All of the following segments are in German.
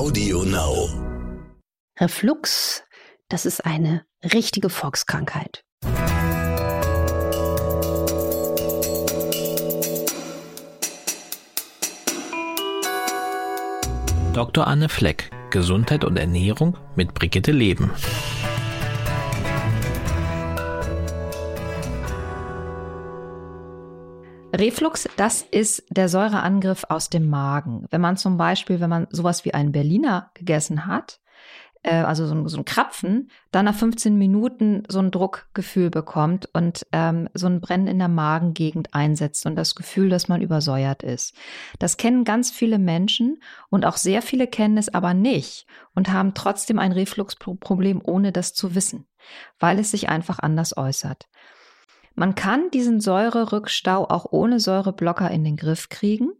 Audio Now. Reflux, das ist eine richtige Volkskrankheit. Dr. Anne Fleck, Gesundheit und Ernährung mit Brigitte Leben. Reflux, das ist der Säureangriff aus dem Magen. Wenn man zum Beispiel, wenn man sowas wie einen Berliner gegessen hat, äh, also so, so ein Krapfen, dann nach 15 Minuten so ein Druckgefühl bekommt und ähm, so ein Brennen in der Magengegend einsetzt und das Gefühl, dass man übersäuert ist. Das kennen ganz viele Menschen und auch sehr viele kennen es aber nicht und haben trotzdem ein Refluxproblem, ohne das zu wissen, weil es sich einfach anders äußert. Man kann diesen Säurerückstau auch ohne Säureblocker in den Griff kriegen.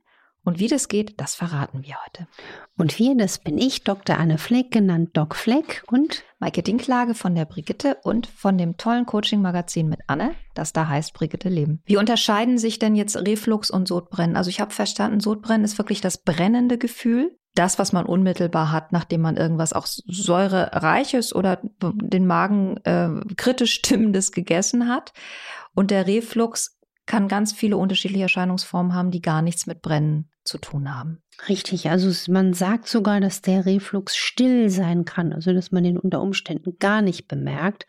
Und wie das geht, das verraten wir heute. Und wir, das bin ich, Dr. Anne Fleck, genannt Doc Fleck und Maike Dinklage von der Brigitte und von dem tollen Coaching-Magazin mit Anne, das da heißt Brigitte Leben. Wie unterscheiden sich denn jetzt Reflux und Sodbrennen? Also ich habe verstanden, Sodbrennen ist wirklich das brennende Gefühl, das, was man unmittelbar hat, nachdem man irgendwas auch säurereiches oder den Magen äh, kritisch stimmendes gegessen hat. Und der Reflux kann ganz viele unterschiedliche Erscheinungsformen haben, die gar nichts mit Brennen zu tun haben. Richtig, also man sagt sogar, dass der Reflux still sein kann, also dass man den unter Umständen gar nicht bemerkt.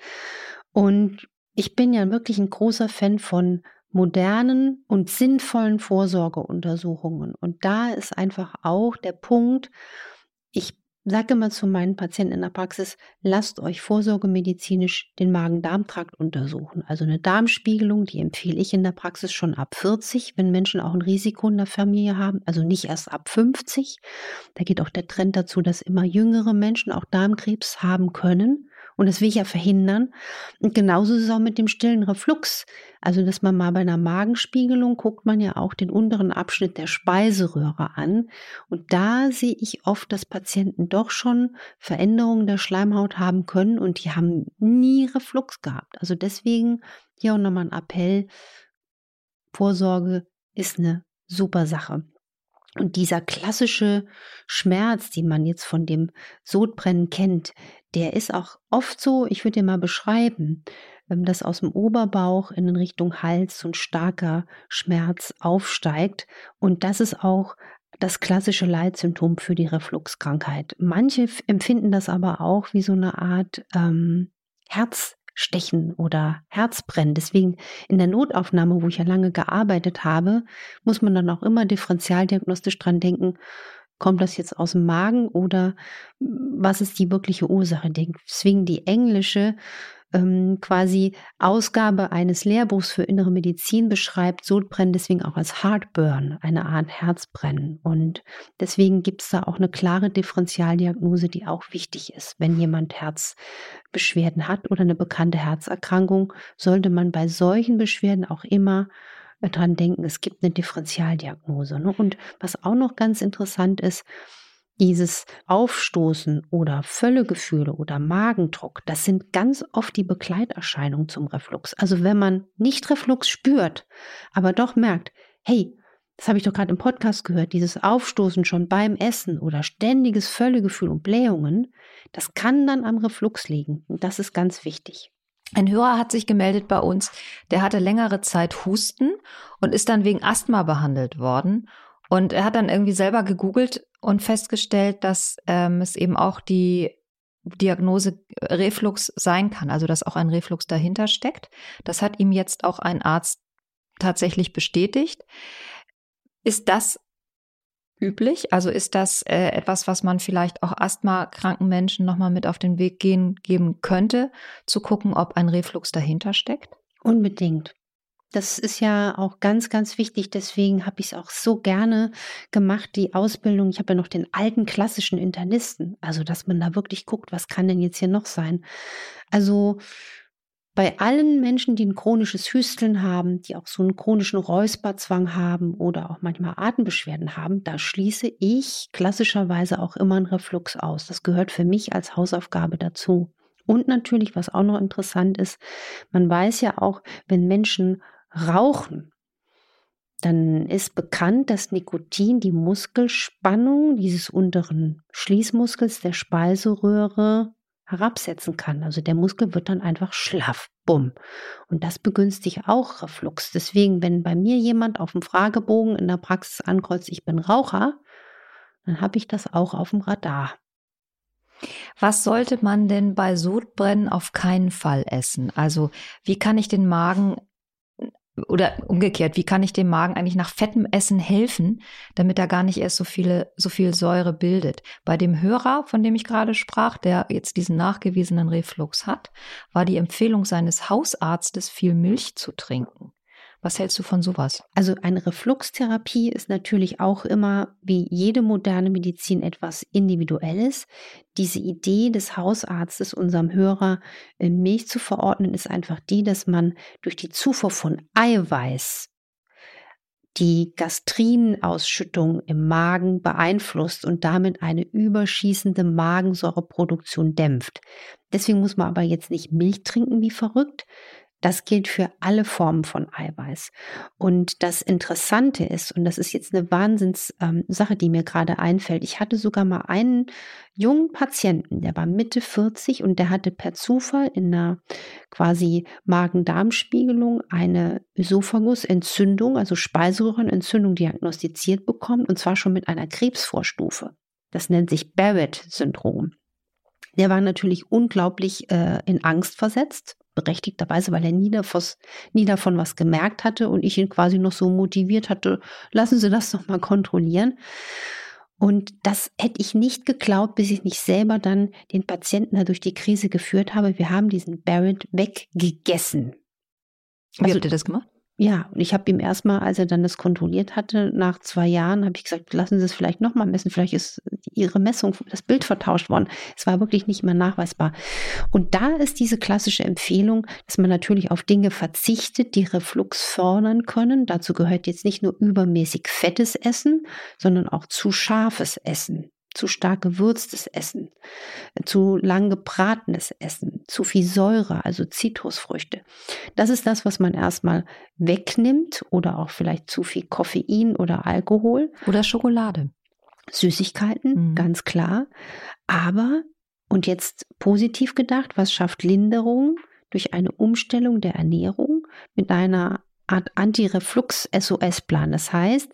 Und ich bin ja wirklich ein großer Fan von modernen und sinnvollen Vorsorgeuntersuchungen. Und da ist einfach auch der Punkt, ich sage immer zu meinen Patienten in der Praxis, lasst euch vorsorgemedizinisch den Magen-Darm-Trakt untersuchen. Also eine Darmspiegelung, die empfehle ich in der Praxis schon ab 40, wenn Menschen auch ein Risiko in der Familie haben, also nicht erst ab 50. Da geht auch der Trend dazu, dass immer jüngere Menschen auch Darmkrebs haben können. Und das will ich ja verhindern. Und genauso ist es auch mit dem stillen Reflux. Also, dass man mal bei einer Magenspiegelung guckt man ja auch den unteren Abschnitt der Speiseröhre an. Und da sehe ich oft, dass Patienten doch schon Veränderungen der Schleimhaut haben können und die haben nie Reflux gehabt. Also deswegen hier auch nochmal ein Appell. Vorsorge ist eine super Sache. Und dieser klassische Schmerz, den man jetzt von dem Sodbrennen kennt, der ist auch oft so, ich würde dir mal beschreiben, ähm, dass aus dem Oberbauch in Richtung Hals so ein starker Schmerz aufsteigt. Und das ist auch das klassische Leitsymptom für die Refluxkrankheit. Manche empfinden das aber auch wie so eine Art ähm, Herz Stechen oder Herzbrennen. Deswegen in der Notaufnahme, wo ich ja lange gearbeitet habe, muss man dann auch immer differenzialdiagnostisch dran denken, kommt das jetzt aus dem Magen oder was ist die wirkliche Ursache? Deswegen die englische ähm, quasi Ausgabe eines Lehrbuchs für innere Medizin beschreibt Sodbrennen deswegen auch als Heartburn, eine Art Herzbrennen. Und deswegen gibt es da auch eine klare Differentialdiagnose, die auch wichtig ist. Wenn jemand Herzbeschwerden hat oder eine bekannte Herzerkrankung, sollte man bei solchen Beschwerden auch immer dran denken, es gibt eine Differentialdiagnose. Ne? Und was auch noch ganz interessant ist, dieses Aufstoßen oder Völlegefühle oder Magendruck, das sind ganz oft die Begleiterscheinungen zum Reflux. Also wenn man nicht Reflux spürt, aber doch merkt, hey, das habe ich doch gerade im Podcast gehört, dieses Aufstoßen schon beim Essen oder ständiges Völlegefühl und Blähungen, das kann dann am Reflux liegen. Und das ist ganz wichtig. Ein Hörer hat sich gemeldet bei uns, der hatte längere Zeit Husten und ist dann wegen Asthma behandelt worden. Und er hat dann irgendwie selber gegoogelt und festgestellt, dass ähm, es eben auch die Diagnose Reflux sein kann, also dass auch ein Reflux dahinter steckt. Das hat ihm jetzt auch ein Arzt tatsächlich bestätigt. Ist das üblich? Also ist das äh, etwas, was man vielleicht auch asthmakranken Menschen nochmal mit auf den Weg gehen, geben könnte, zu gucken, ob ein Reflux dahinter steckt? Unbedingt. Das ist ja auch ganz, ganz wichtig. Deswegen habe ich es auch so gerne gemacht, die Ausbildung. Ich habe ja noch den alten klassischen Internisten. Also, dass man da wirklich guckt, was kann denn jetzt hier noch sein? Also, bei allen Menschen, die ein chronisches Hüsteln haben, die auch so einen chronischen Räusperzwang haben oder auch manchmal Atembeschwerden haben, da schließe ich klassischerweise auch immer einen Reflux aus. Das gehört für mich als Hausaufgabe dazu. Und natürlich, was auch noch interessant ist, man weiß ja auch, wenn Menschen rauchen, dann ist bekannt, dass Nikotin die Muskelspannung dieses unteren Schließmuskels der Speiseröhre herabsetzen kann. Also der Muskel wird dann einfach schlaff. Bumm. Und das begünstigt auch Reflux. Deswegen, wenn bei mir jemand auf dem Fragebogen in der Praxis ankreuzt, ich bin Raucher, dann habe ich das auch auf dem Radar. Was sollte man denn bei Sodbrennen auf keinen Fall essen? Also wie kann ich den Magen oder umgekehrt, wie kann ich dem Magen eigentlich nach fettem Essen helfen, damit er gar nicht erst so viele, so viel Säure bildet? Bei dem Hörer, von dem ich gerade sprach, der jetzt diesen nachgewiesenen Reflux hat, war die Empfehlung seines Hausarztes, viel Milch zu trinken. Was hältst du von sowas? Also eine Refluxtherapie ist natürlich auch immer wie jede moderne Medizin etwas Individuelles. Diese Idee des Hausarztes, unserem Hörer Milch zu verordnen, ist einfach die, dass man durch die Zufuhr von Eiweiß die Gastrinausschüttung im Magen beeinflusst und damit eine überschießende Magensäureproduktion dämpft. Deswegen muss man aber jetzt nicht Milch trinken wie verrückt, das gilt für alle Formen von Eiweiß. Und das Interessante ist, und das ist jetzt eine Wahnsinnssache, ähm, die mir gerade einfällt, ich hatte sogar mal einen jungen Patienten, der war Mitte 40 und der hatte per Zufall in einer quasi Magen-Darm-Spiegelung eine Ösophagusentzündung, also Speiseröhrenentzündung diagnostiziert bekommen und zwar schon mit einer Krebsvorstufe. Das nennt sich Barrett-Syndrom. Der war natürlich unglaublich äh, in Angst versetzt, berechtigterweise, weil er nie, davos, nie davon was gemerkt hatte und ich ihn quasi noch so motiviert hatte, lassen Sie das doch mal kontrollieren. Und das hätte ich nicht geglaubt, bis ich nicht selber dann den Patienten da durch die Krise geführt habe. Wir haben diesen Barrett weggegessen. Wie also, habt ihr das gemacht? Ja, und ich habe ihm erstmal, als er dann das kontrolliert hatte, nach zwei Jahren, habe ich gesagt, lassen Sie es vielleicht nochmal messen. Vielleicht ist Ihre Messung, das Bild vertauscht worden. Es war wirklich nicht mehr nachweisbar. Und da ist diese klassische Empfehlung, dass man natürlich auf Dinge verzichtet, die Reflux fördern können. Dazu gehört jetzt nicht nur übermäßig fettes Essen, sondern auch zu scharfes Essen zu stark gewürztes Essen, zu lang gebratenes Essen, zu viel Säure, also Zitrusfrüchte. Das ist das, was man erstmal wegnimmt oder auch vielleicht zu viel Koffein oder Alkohol. Oder Schokolade. Süßigkeiten, mhm. ganz klar. Aber, und jetzt positiv gedacht, was schafft Linderung? Durch eine Umstellung der Ernährung mit einer Art Anti-Reflux-SOS-Plan. Das heißt,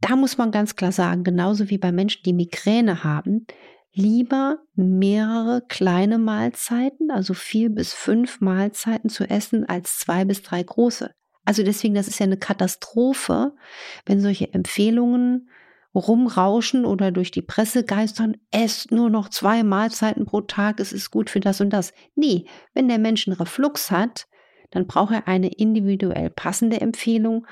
da muss man ganz klar sagen, genauso wie bei Menschen, die Migräne haben, lieber mehrere kleine Mahlzeiten, also vier bis fünf Mahlzeiten zu essen, als zwei bis drei große. Also deswegen, das ist ja eine Katastrophe, wenn solche Empfehlungen rumrauschen oder durch die Presse geistern, esst nur noch zwei Mahlzeiten pro Tag, es ist gut für das und das. Nee, wenn der Mensch einen Reflux hat, dann braucht er eine individuell passende Empfehlung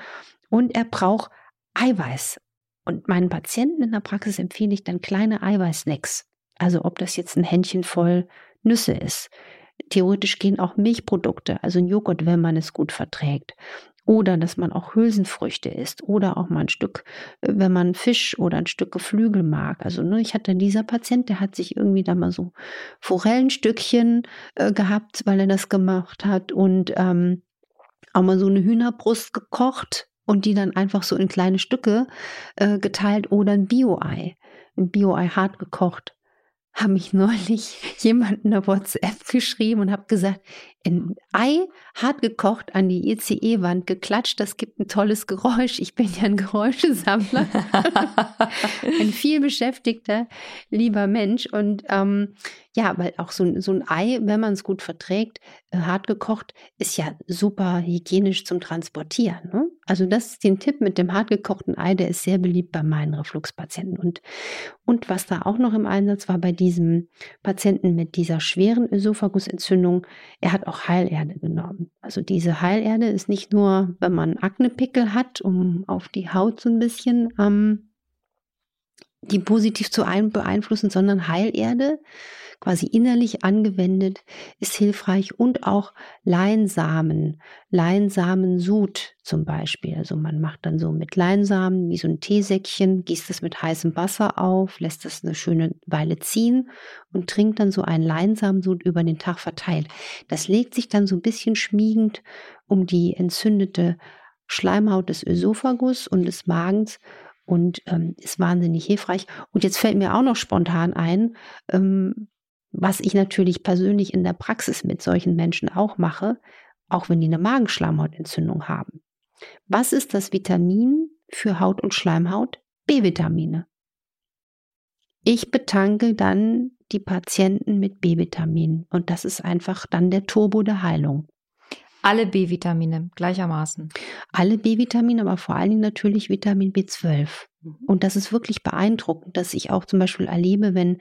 und er braucht Eiweiß. Und meinen Patienten in der Praxis empfehle ich dann kleine Eiweißsnacks. Also ob das jetzt ein Händchen voll Nüsse ist. Theoretisch gehen auch Milchprodukte, also ein Joghurt, wenn man es gut verträgt. Oder dass man auch Hülsenfrüchte isst oder auch mal ein Stück, äh, wenn man Fisch oder ein Stück Geflügel mag. Also ne, ich hatte dieser Patient, der hat sich irgendwie da mal so Forellenstückchen äh, gehabt, weil er das gemacht hat und ähm, auch mal so eine Hühnerbrust gekocht und die dann einfach so in kleine Stücke äh, geteilt oder ein Bio-Ei, ein Bio-Ei hart gekocht. Habe ich neulich jemand in der WhatsApp geschrieben und habe gesagt, ein Ei hart gekocht an die ECE-Wand geklatscht, das gibt ein tolles Geräusch. Ich bin ja ein Geräuschesammler, ein viel beschäftigter, lieber Mensch. Und ähm, ja, weil auch so, so ein Ei, wenn man es gut verträgt, äh, hart gekocht, ist ja super hygienisch zum Transportieren. Ne? Also das ist den Tipp mit dem hart gekochten Ei, der ist sehr beliebt bei meinen Refluxpatienten. Und, und was da auch noch im Einsatz war bei diesem Patienten mit dieser schweren Ösophagusentzündung, er hat auch Heilerde genommen. Also diese Heilerde ist nicht nur, wenn man Aknepickel hat, um auf die Haut so ein bisschen ähm, die positiv zu beeinflussen, sondern Heilerde quasi innerlich angewendet, ist hilfreich und auch Leinsamen, Leinsamensud zum Beispiel. Also man macht dann so mit Leinsamen wie so ein Teesäckchen, gießt es mit heißem Wasser auf, lässt das eine schöne Weile ziehen und trinkt dann so einen Leinsamensud über den Tag verteilt. Das legt sich dann so ein bisschen schmiegend um die entzündete Schleimhaut des Ösophagus und des Magens und ähm, ist wahnsinnig hilfreich. Und jetzt fällt mir auch noch spontan ein, ähm, was ich natürlich persönlich in der Praxis mit solchen Menschen auch mache, auch wenn die eine Magenschleimhautentzündung haben. Was ist das Vitamin für Haut und Schleimhaut? B-Vitamine. Ich betanke dann die Patienten mit B-Vitaminen und das ist einfach dann der Turbo der Heilung. Alle B-Vitamine gleichermaßen. Alle B-Vitamine, aber vor allen Dingen natürlich Vitamin B12. Mhm. Und das ist wirklich beeindruckend, dass ich auch zum Beispiel erlebe, wenn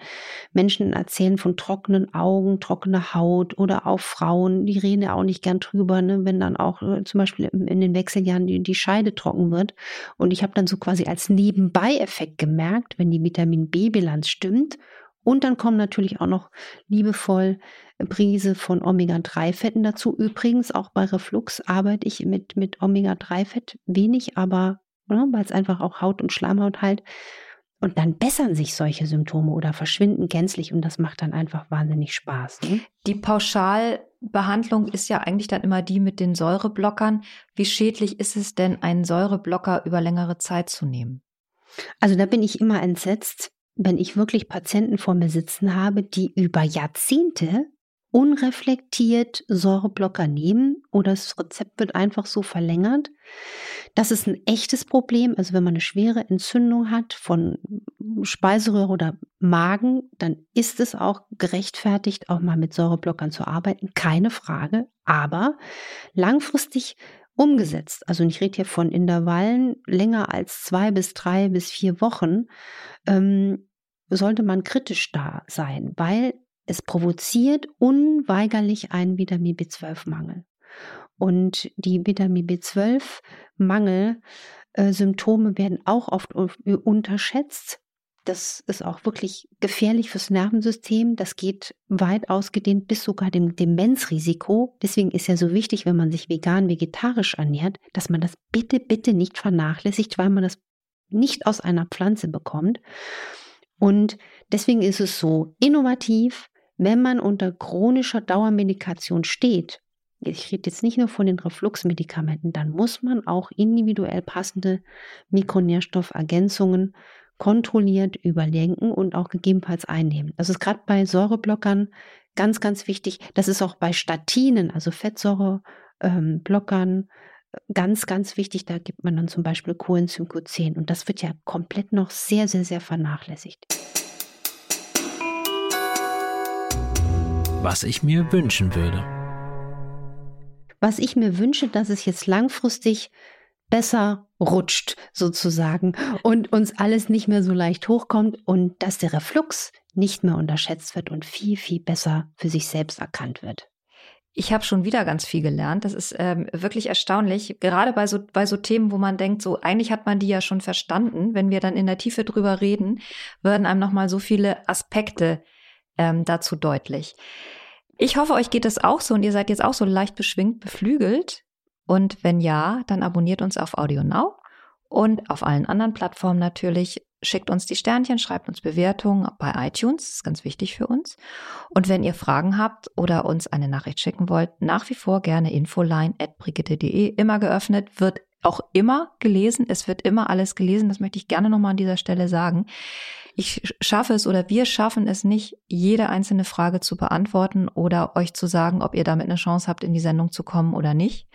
Menschen erzählen von trockenen Augen, trockener Haut oder auch Frauen, die reden ja auch nicht gern drüber, ne, wenn dann auch äh, zum Beispiel in den Wechseljahren die, die Scheide trocken wird. Und ich habe dann so quasi als Nebenbei-Effekt gemerkt, wenn die Vitamin B-Bilanz stimmt und dann kommen natürlich auch noch liebevoll Prise von Omega-3-Fetten dazu. Übrigens auch bei Reflux arbeite ich mit, mit Omega-3-Fett wenig, aber ne, weil es einfach auch Haut und Schleimhaut halt. Und dann bessern sich solche Symptome oder verschwinden gänzlich und das macht dann einfach wahnsinnig Spaß. Ne? Die Pauschalbehandlung ist ja eigentlich dann immer die mit den Säureblockern. Wie schädlich ist es denn, einen Säureblocker über längere Zeit zu nehmen? Also da bin ich immer entsetzt, wenn ich wirklich Patienten vor mir sitzen habe, die über Jahrzehnte unreflektiert Säureblocker nehmen oder das Rezept wird einfach so verlängert. Das ist ein echtes Problem. Also wenn man eine schwere Entzündung hat von Speiseröhre oder Magen, dann ist es auch gerechtfertigt, auch mal mit Säureblockern zu arbeiten. Keine Frage. Aber langfristig umgesetzt. Also ich rede hier von Intervallen länger als zwei bis drei bis vier Wochen, ähm, sollte man kritisch da sein, weil es provoziert unweigerlich einen Vitamin B12-Mangel. Und die Vitamin B12-Mangel-Symptome äh, werden auch oft unterschätzt. Das ist auch wirklich gefährlich fürs Nervensystem. Das geht weit ausgedehnt bis sogar dem Demenzrisiko. Deswegen ist ja so wichtig, wenn man sich vegan, vegetarisch ernährt, dass man das bitte, bitte nicht vernachlässigt, weil man das nicht aus einer Pflanze bekommt. Und deswegen ist es so innovativ, wenn man unter chronischer Dauermedikation steht. Ich rede jetzt nicht nur von den Refluxmedikamenten, dann muss man auch individuell passende Mikronährstoffergänzungen kontrolliert überdenken und auch gegebenenfalls einnehmen. Das ist gerade bei Säureblockern ganz, ganz wichtig. Das ist auch bei Statinen, also Fettsäureblockern, ähm, ganz, ganz wichtig. Da gibt man dann zum Beispiel Coenzym Q10 und das wird ja komplett noch sehr, sehr, sehr vernachlässigt. Was ich mir wünschen würde. Was ich mir wünsche, dass es jetzt langfristig besser rutscht sozusagen und uns alles nicht mehr so leicht hochkommt und dass der Reflux nicht mehr unterschätzt wird und viel, viel besser für sich selbst erkannt wird. Ich habe schon wieder ganz viel gelernt. Das ist ähm, wirklich erstaunlich. Gerade bei so, bei so Themen, wo man denkt, so eigentlich hat man die ja schon verstanden. Wenn wir dann in der Tiefe drüber reden, werden einem nochmal so viele Aspekte ähm, dazu deutlich. Ich hoffe, euch geht es auch so und ihr seid jetzt auch so leicht beschwingt, beflügelt. Und wenn ja, dann abonniert uns auf Audio Now und auf allen anderen Plattformen natürlich. Schickt uns die Sternchen, schreibt uns Bewertungen bei iTunes, das ist ganz wichtig für uns. Und wenn ihr Fragen habt oder uns eine Nachricht schicken wollt, nach wie vor gerne infoline at brigitte.de, immer geöffnet, wird auch immer gelesen. Es wird immer alles gelesen. Das möchte ich gerne nochmal an dieser Stelle sagen. Ich schaffe es oder wir schaffen es nicht, jede einzelne Frage zu beantworten oder euch zu sagen, ob ihr damit eine Chance habt, in die Sendung zu kommen oder nicht.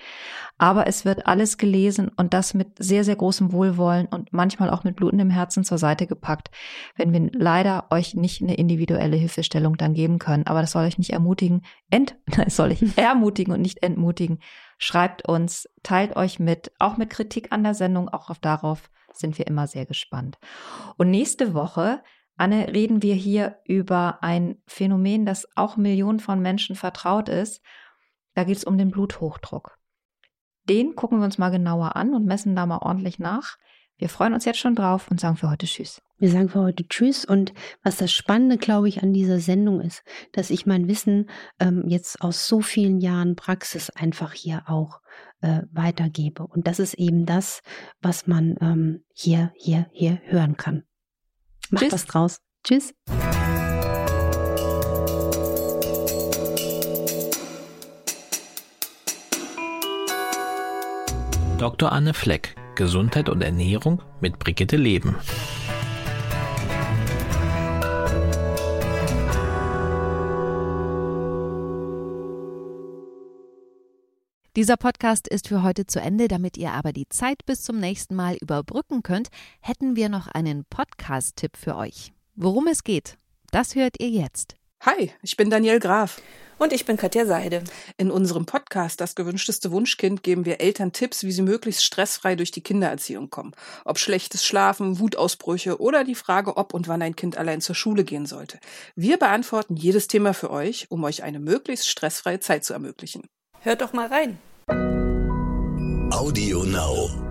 Aber es wird alles gelesen und das mit sehr, sehr großem Wohlwollen und manchmal auch mit blutendem Herzen zur Seite gepackt, wenn wir leider euch nicht eine individuelle Hilfestellung dann geben können. Aber das soll euch nicht ermutigen, ent, das soll ich ermutigen und nicht entmutigen. Schreibt uns, teilt euch mit, auch mit Kritik an der Sendung, auch auf darauf sind wir immer sehr gespannt. Und nächste Woche, Anne, reden wir hier über ein Phänomen, das auch Millionen von Menschen vertraut ist. Da geht es um den Bluthochdruck. Den gucken wir uns mal genauer an und messen da mal ordentlich nach. Wir freuen uns jetzt schon drauf und sagen für heute Tschüss. Wir sagen für heute Tschüss. Und was das Spannende, glaube ich, an dieser Sendung ist, dass ich mein Wissen ähm, jetzt aus so vielen Jahren Praxis einfach hier auch äh, weitergebe. Und das ist eben das, was man ähm, hier, hier, hier hören kann. Macht Tschüss. was draus. Tschüss. Dr. Anne Fleck, Gesundheit und Ernährung mit Brigitte Leben. Dieser Podcast ist für heute zu Ende. Damit ihr aber die Zeit bis zum nächsten Mal überbrücken könnt, hätten wir noch einen Podcast-Tipp für euch. Worum es geht, das hört ihr jetzt. Hi, ich bin Daniel Graf. Und ich bin Katja Seide. In unserem Podcast Das gewünschteste Wunschkind geben wir Eltern Tipps, wie sie möglichst stressfrei durch die Kindererziehung kommen. Ob schlechtes Schlafen, Wutausbrüche oder die Frage, ob und wann ein Kind allein zur Schule gehen sollte. Wir beantworten jedes Thema für euch, um euch eine möglichst stressfreie Zeit zu ermöglichen. Hört doch mal rein. Audio Now.